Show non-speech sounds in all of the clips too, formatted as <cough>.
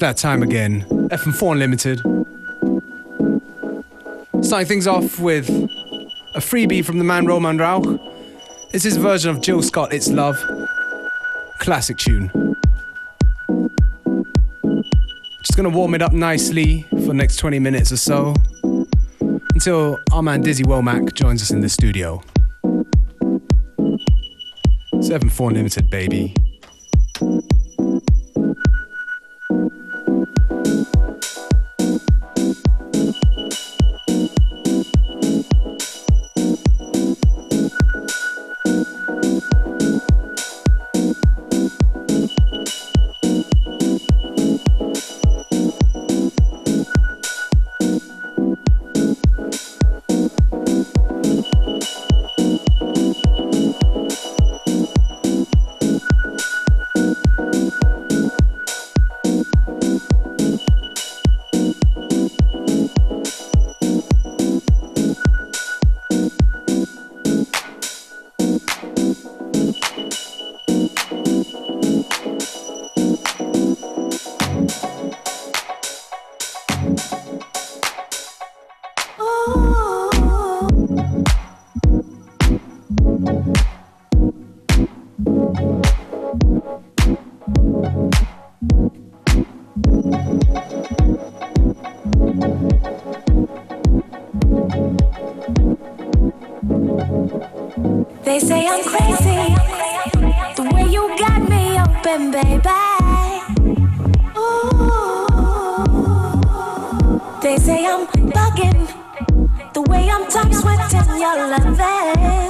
that time again. FM4 Unlimited. Starting things off with a freebie from the man Roman Rauch. This is a version of Jill Scott, It's Love. Classic tune. Just gonna warm it up nicely for the next 20 minutes or so until our man Dizzy Womack joins us in the studio. 7-4 Limited, baby. pretend you're loving.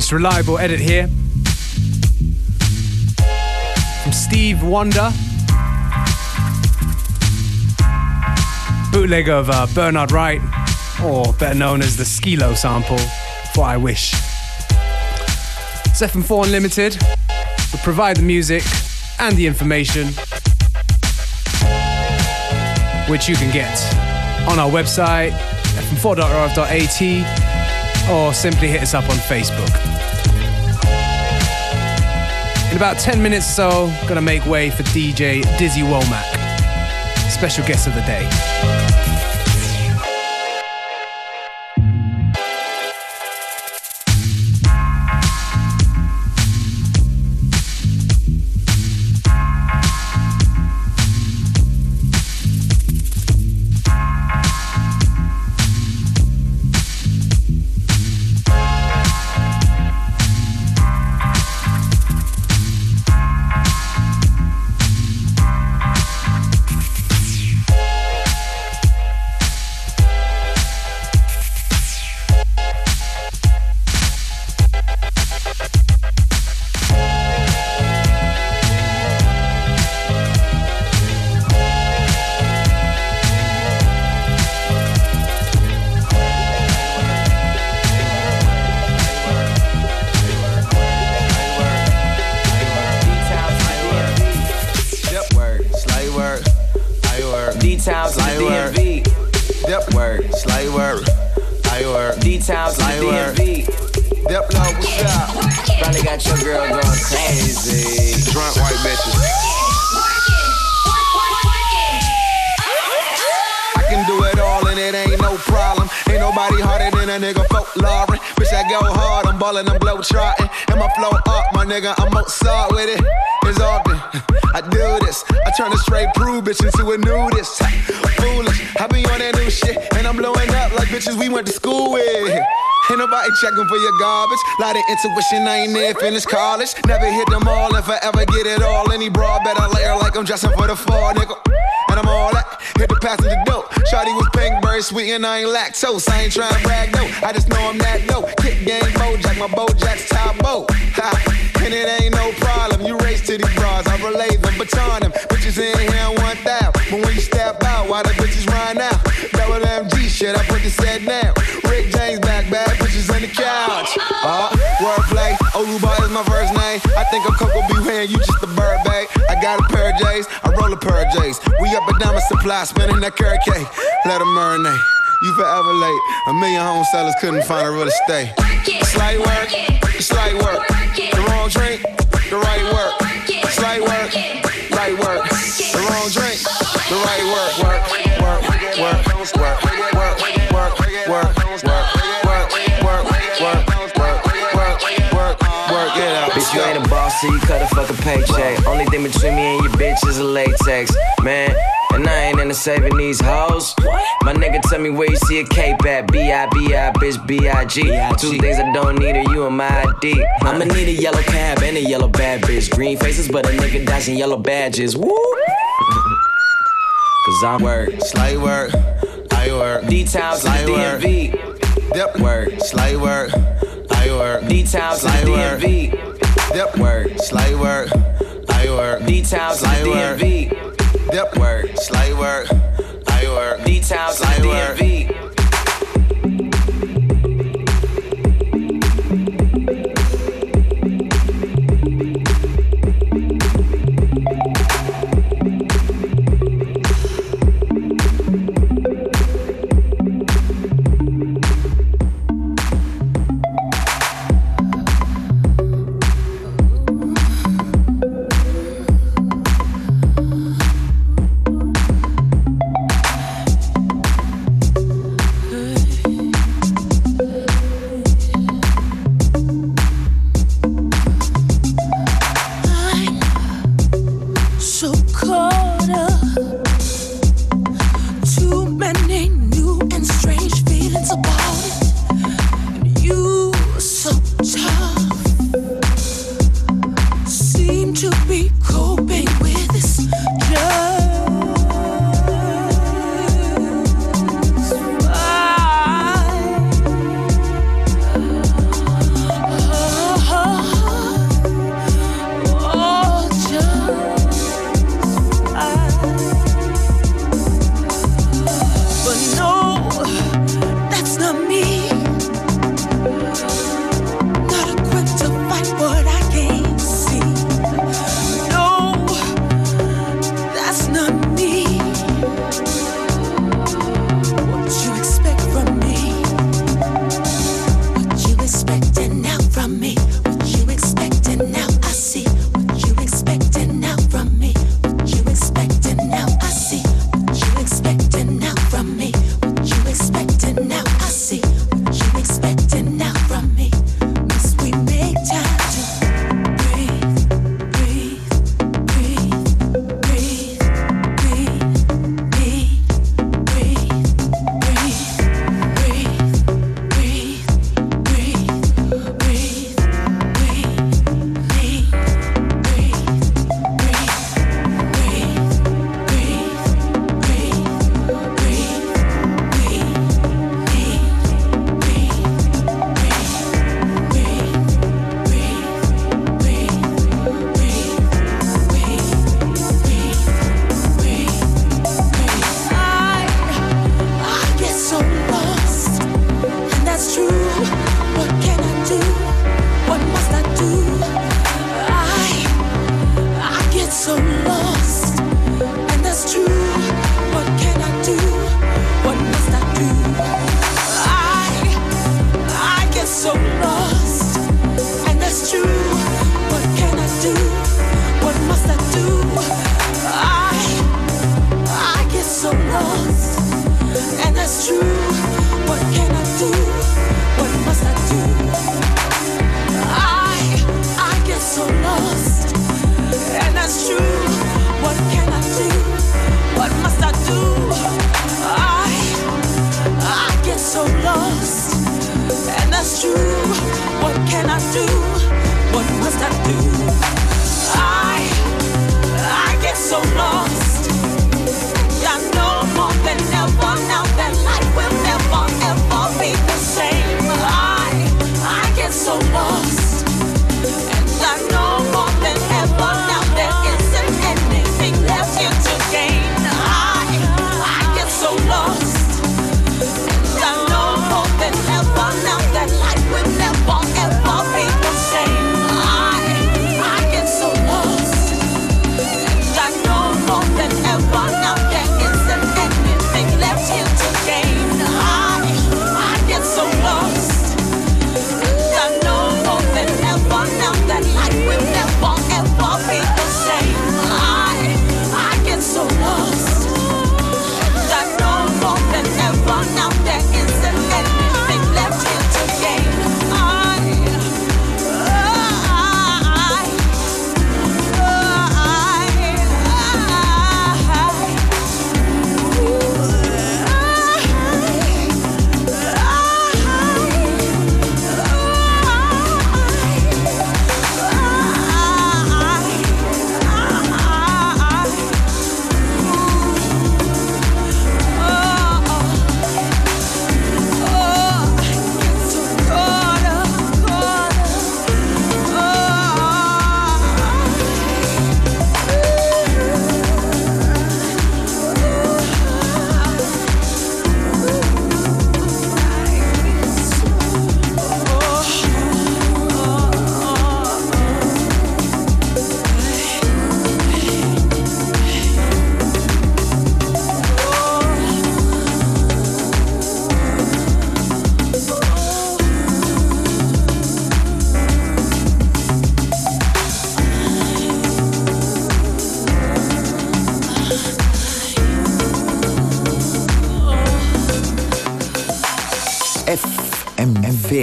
Nice reliable edit here from Steve Wonder. Bootleg of uh, Bernard Wright, or better known as the Skilo sample, for I Wish. FM4 Unlimited will provide the music and the information which you can get on our website, fm4.orf.at or simply hit us up on Facebook. In about 10 minutes or so, gonna make way for DJ Dizzy Womack, special guest of the day. Intuition, I ain't near finished college. Never hit them all if I ever get it all. Any broad better layer like I'm dressing for the fall, nigga. and I'm all that. Hit the passenger dope. Shawty was pink, very sweet, and I ain't lactose. I ain't trying to brag, no. I just know I'm that dope. Kick game, Bojack, my Bojack's top boat. Ha, and it ain't no problem. You race to these bras, I relay them, baton them. Bitches in here want that. But when you step out, why the bitches run out? Double MG shit, I put the set down. Rick James back, bad bitches on the couch. Uh, wordplay, Oluba is my first name. I think I'm Coco B. you just a bird, babe. I got a pair of J's, I roll a pair of J's. We up down my supply, spinning that carrot cake. Let them marinate. You forever late. A million home sellers couldn't find a real estate. Slight work, slight work. The wrong drink, the right work. Slight work, light work. The wrong drink, the right work. Work, work, work, work, work, work, work, work, work, work, work, work, work, work, work, get out. Bitch, you ain't a boss, so you cut a fucking paycheck. Only thing between me and your bitch is a latex, man. And I ain't into saving these hoes. My nigga tell me where you see a cape at. B-I-B-I, bitch, B-I-G. Two things I don't need are you and my ID. I'ma need a yellow cab and a yellow bad bitch. Green faces, but a nigga dashing yellow badges. Woo! Cause I'm work. Slight work, I work. D-Town to the Slight work. Dip work, slay work, I work. D town to DMV. Dip work, slay work, I work. D town to DMV. Dip work, slay work, I work. D town to DMV.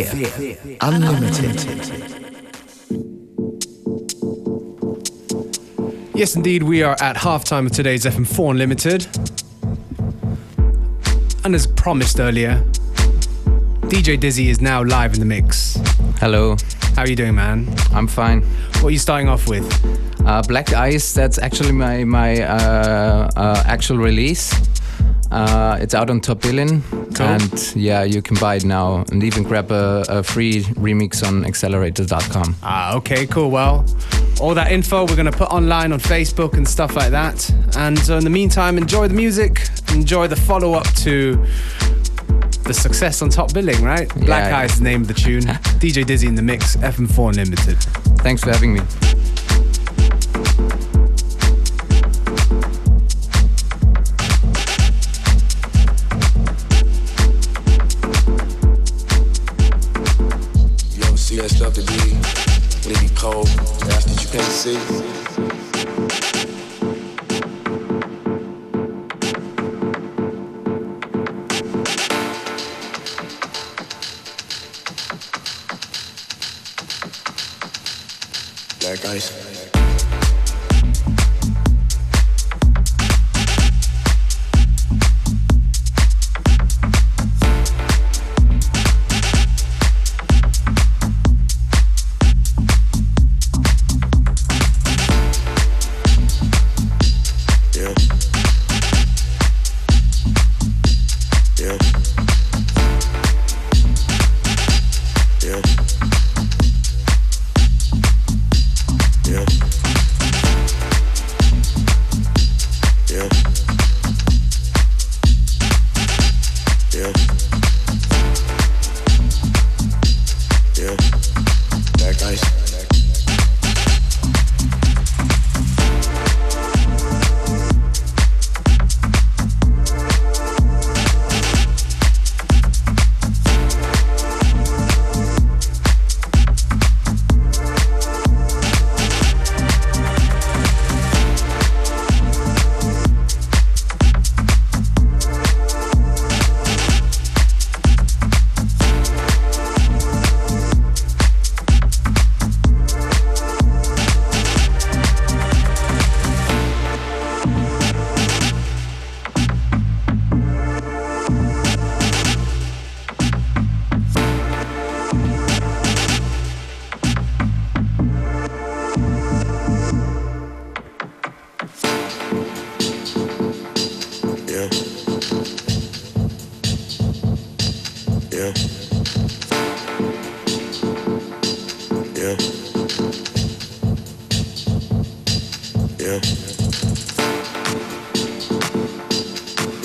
Fear. Unlimited. Yes, indeed, we are at halftime of today's FM4 Unlimited. And as promised earlier, DJ Dizzy is now live in the mix. Hello. How are you doing, man? I'm fine. What are you starting off with? Uh, Black Ice, that's actually my, my uh, uh, actual release. Uh, it's out on Top Billing, Cool. and yeah, you can buy it now and even grab a, a free remix on accelerator.com. Ah, okay, cool. Well, all that info we're going to put online on Facebook and stuff like that. And uh, in the meantime, enjoy the music, enjoy the follow up to the success on Top Billing, right? Black yeah. Is the name of the tune. <laughs> DJ Dizzy in the mix, FM4 Unlimited. Thanks for having me.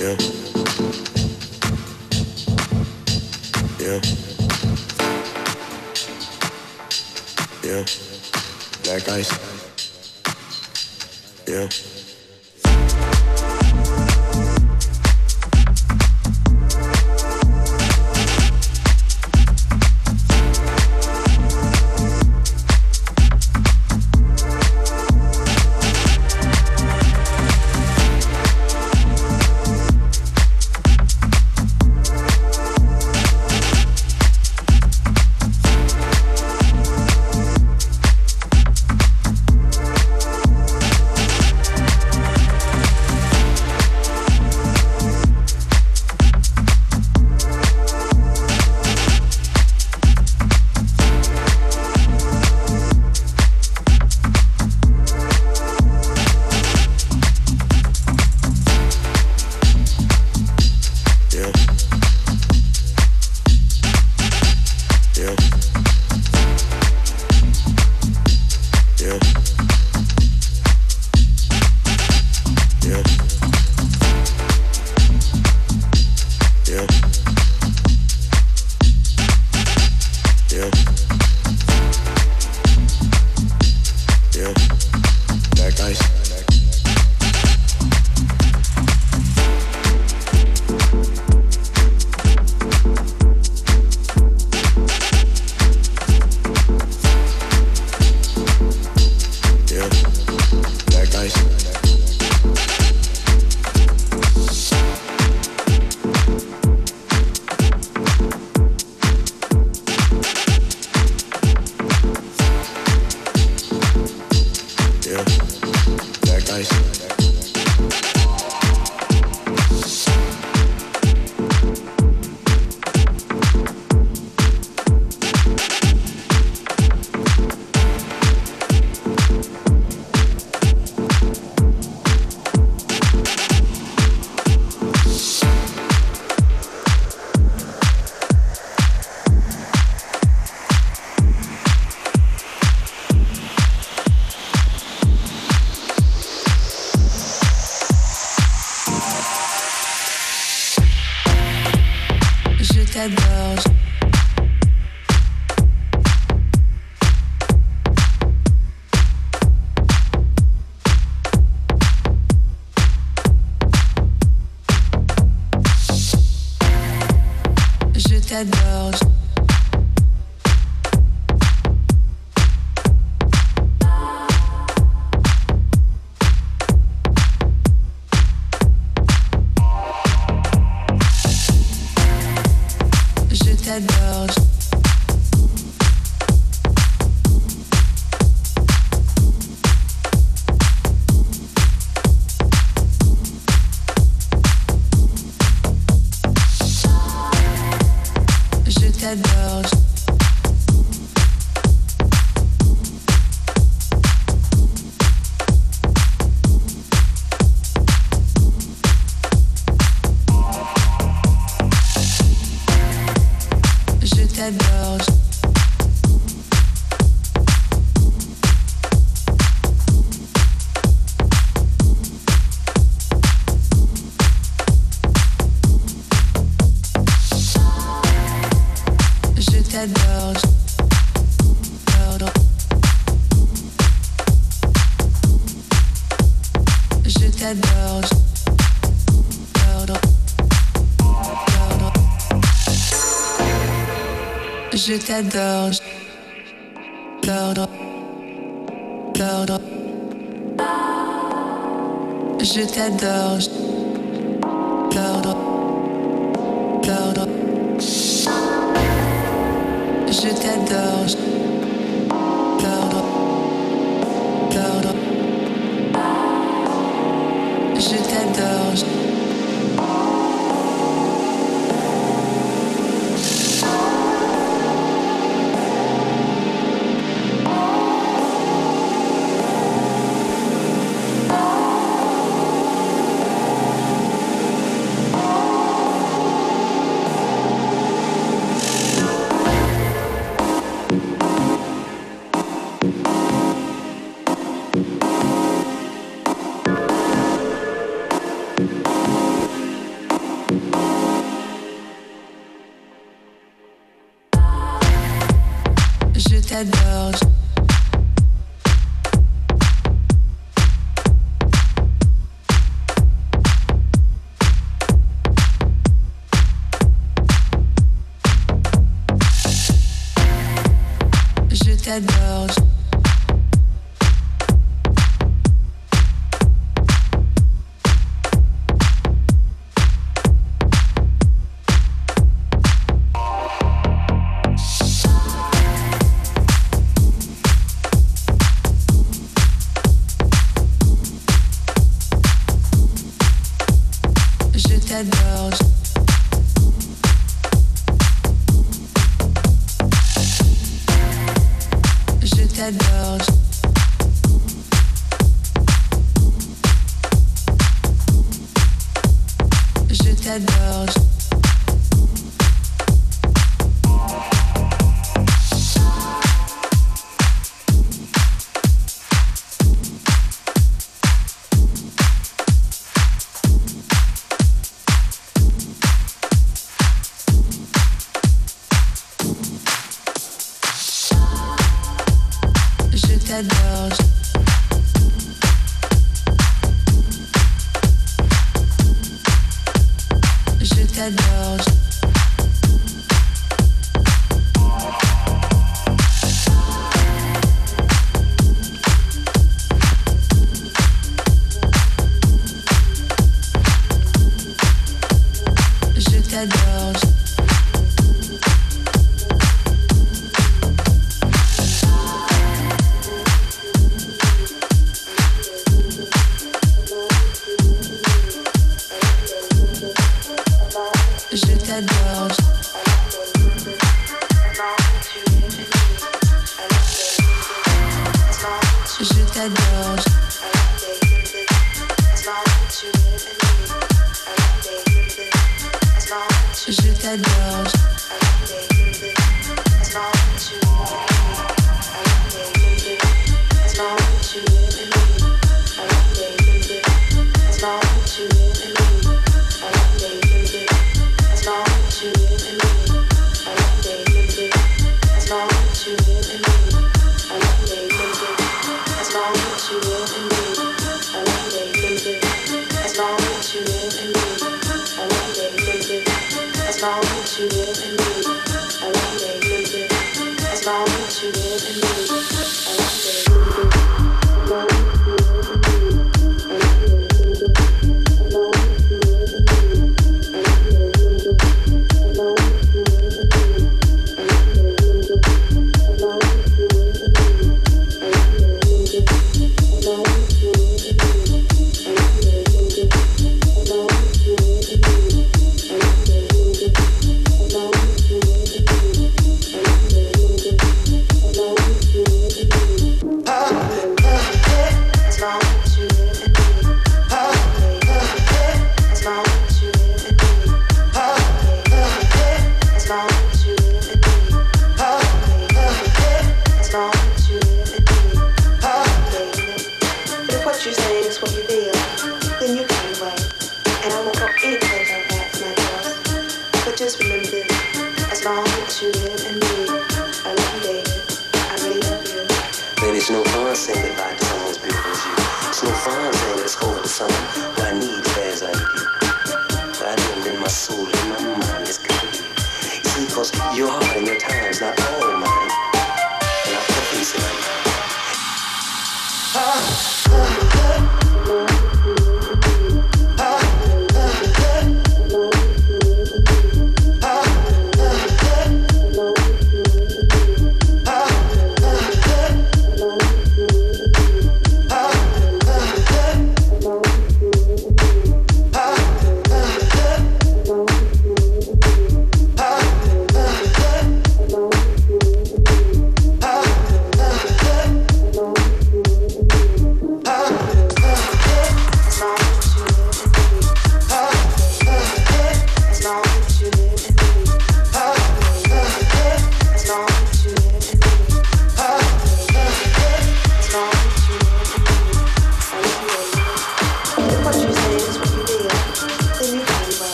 Yeah. Yeah. Yeah. Black ice. Yeah. J'adore je t'adore. Je t'adore. girls.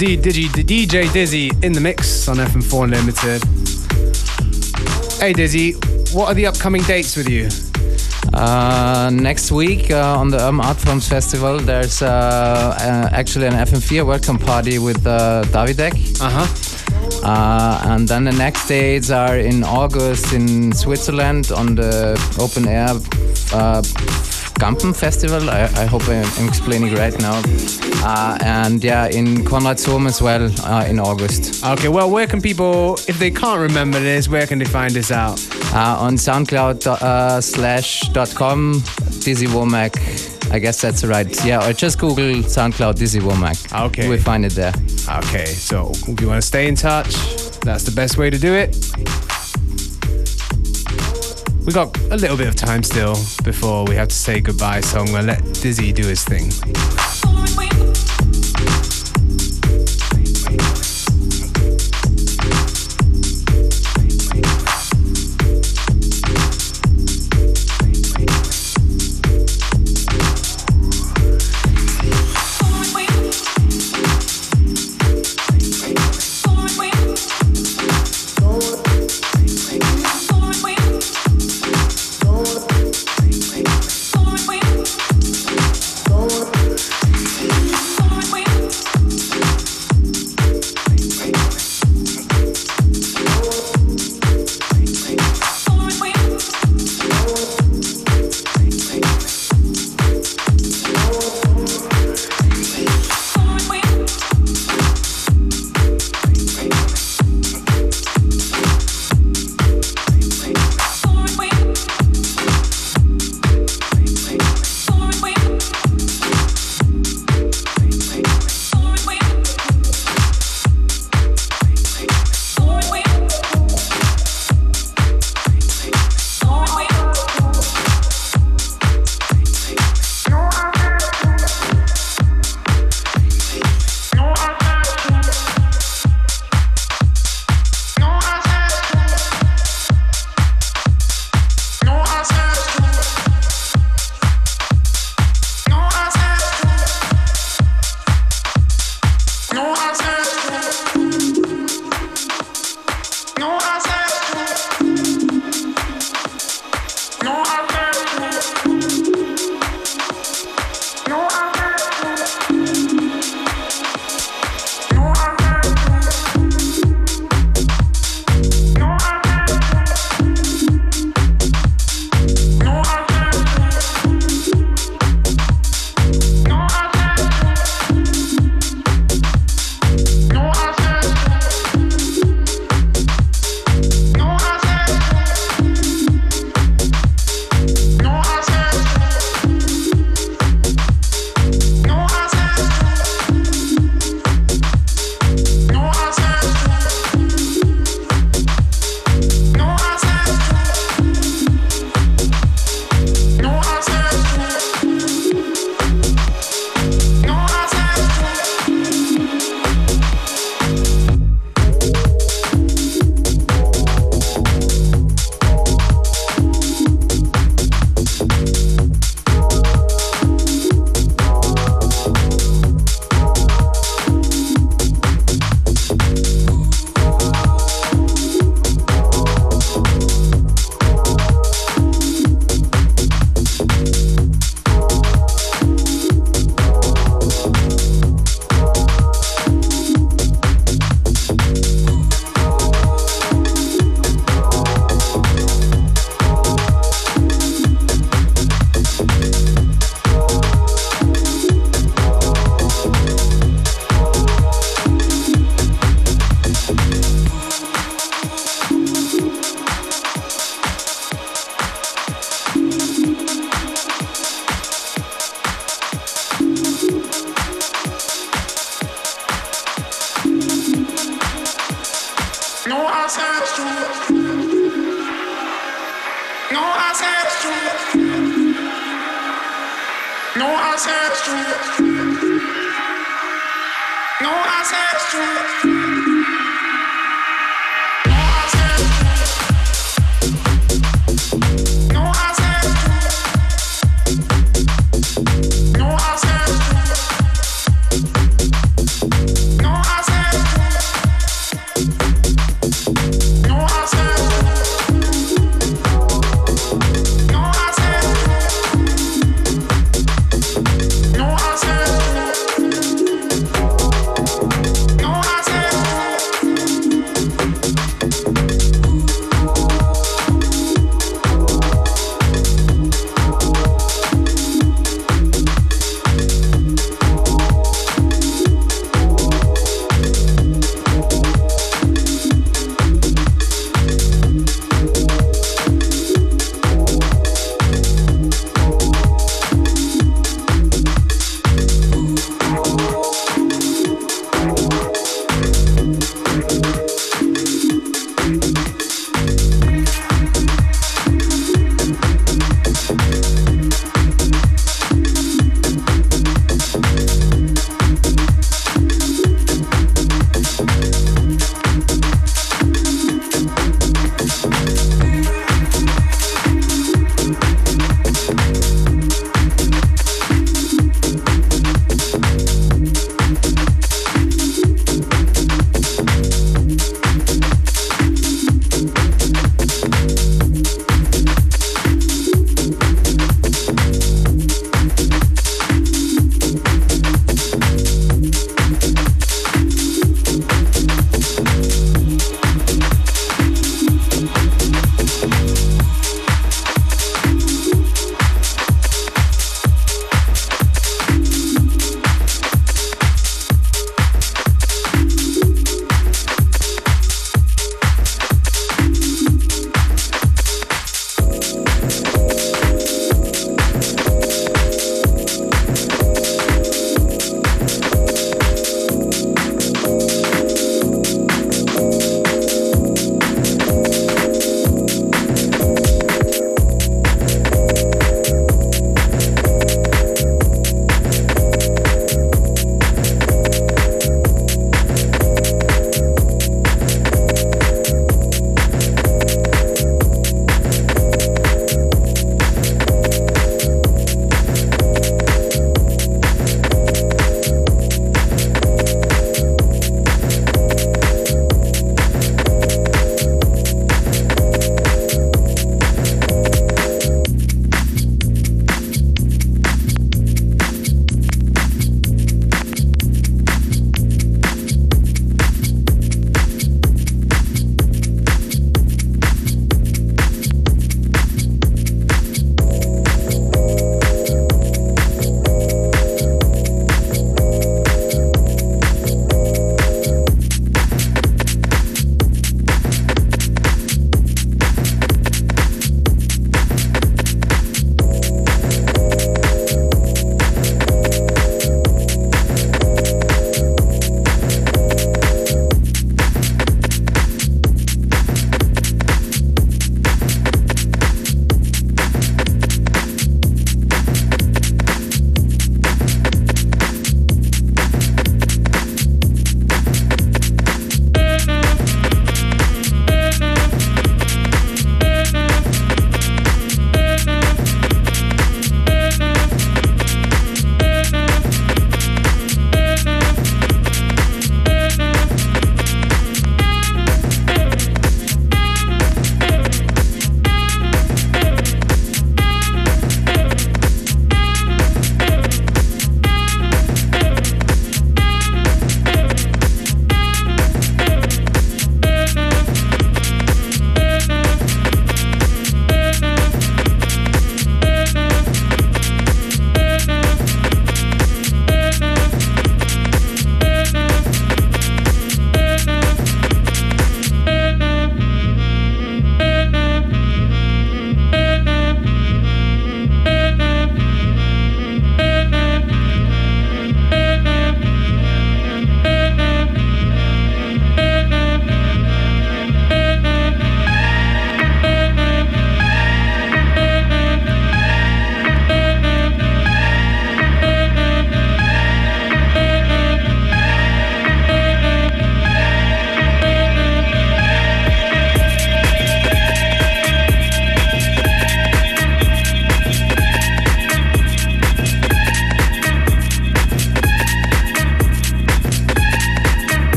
Indeed, Digi, DJ Dizzy in the mix on FM4 Unlimited. Hey, Dizzy, what are the upcoming dates with you? Uh, next week uh, on the Urban Art Forms Festival, there's uh, uh, actually an FM4 welcome party with uh, Davidek. Uh huh. Uh, and then the next dates are in August in Switzerland on the open air Gampel Festival. I, I hope I'm explaining right now. Uh, and yeah, in Konradshom as well uh, in August. Okay, well, where can people, if they can't remember this, where can they find this out? Uh, on SoundCloud uh, slash dot com, Dizzy Womack. I guess that's right. Yeah, or just Google SoundCloud Dizzy Womack. Okay. We find it there. Okay, so if you want to stay in touch, that's the best way to do it. We got a little bit of time still before we have to say goodbye, so I'm gonna let Dizzy do his thing.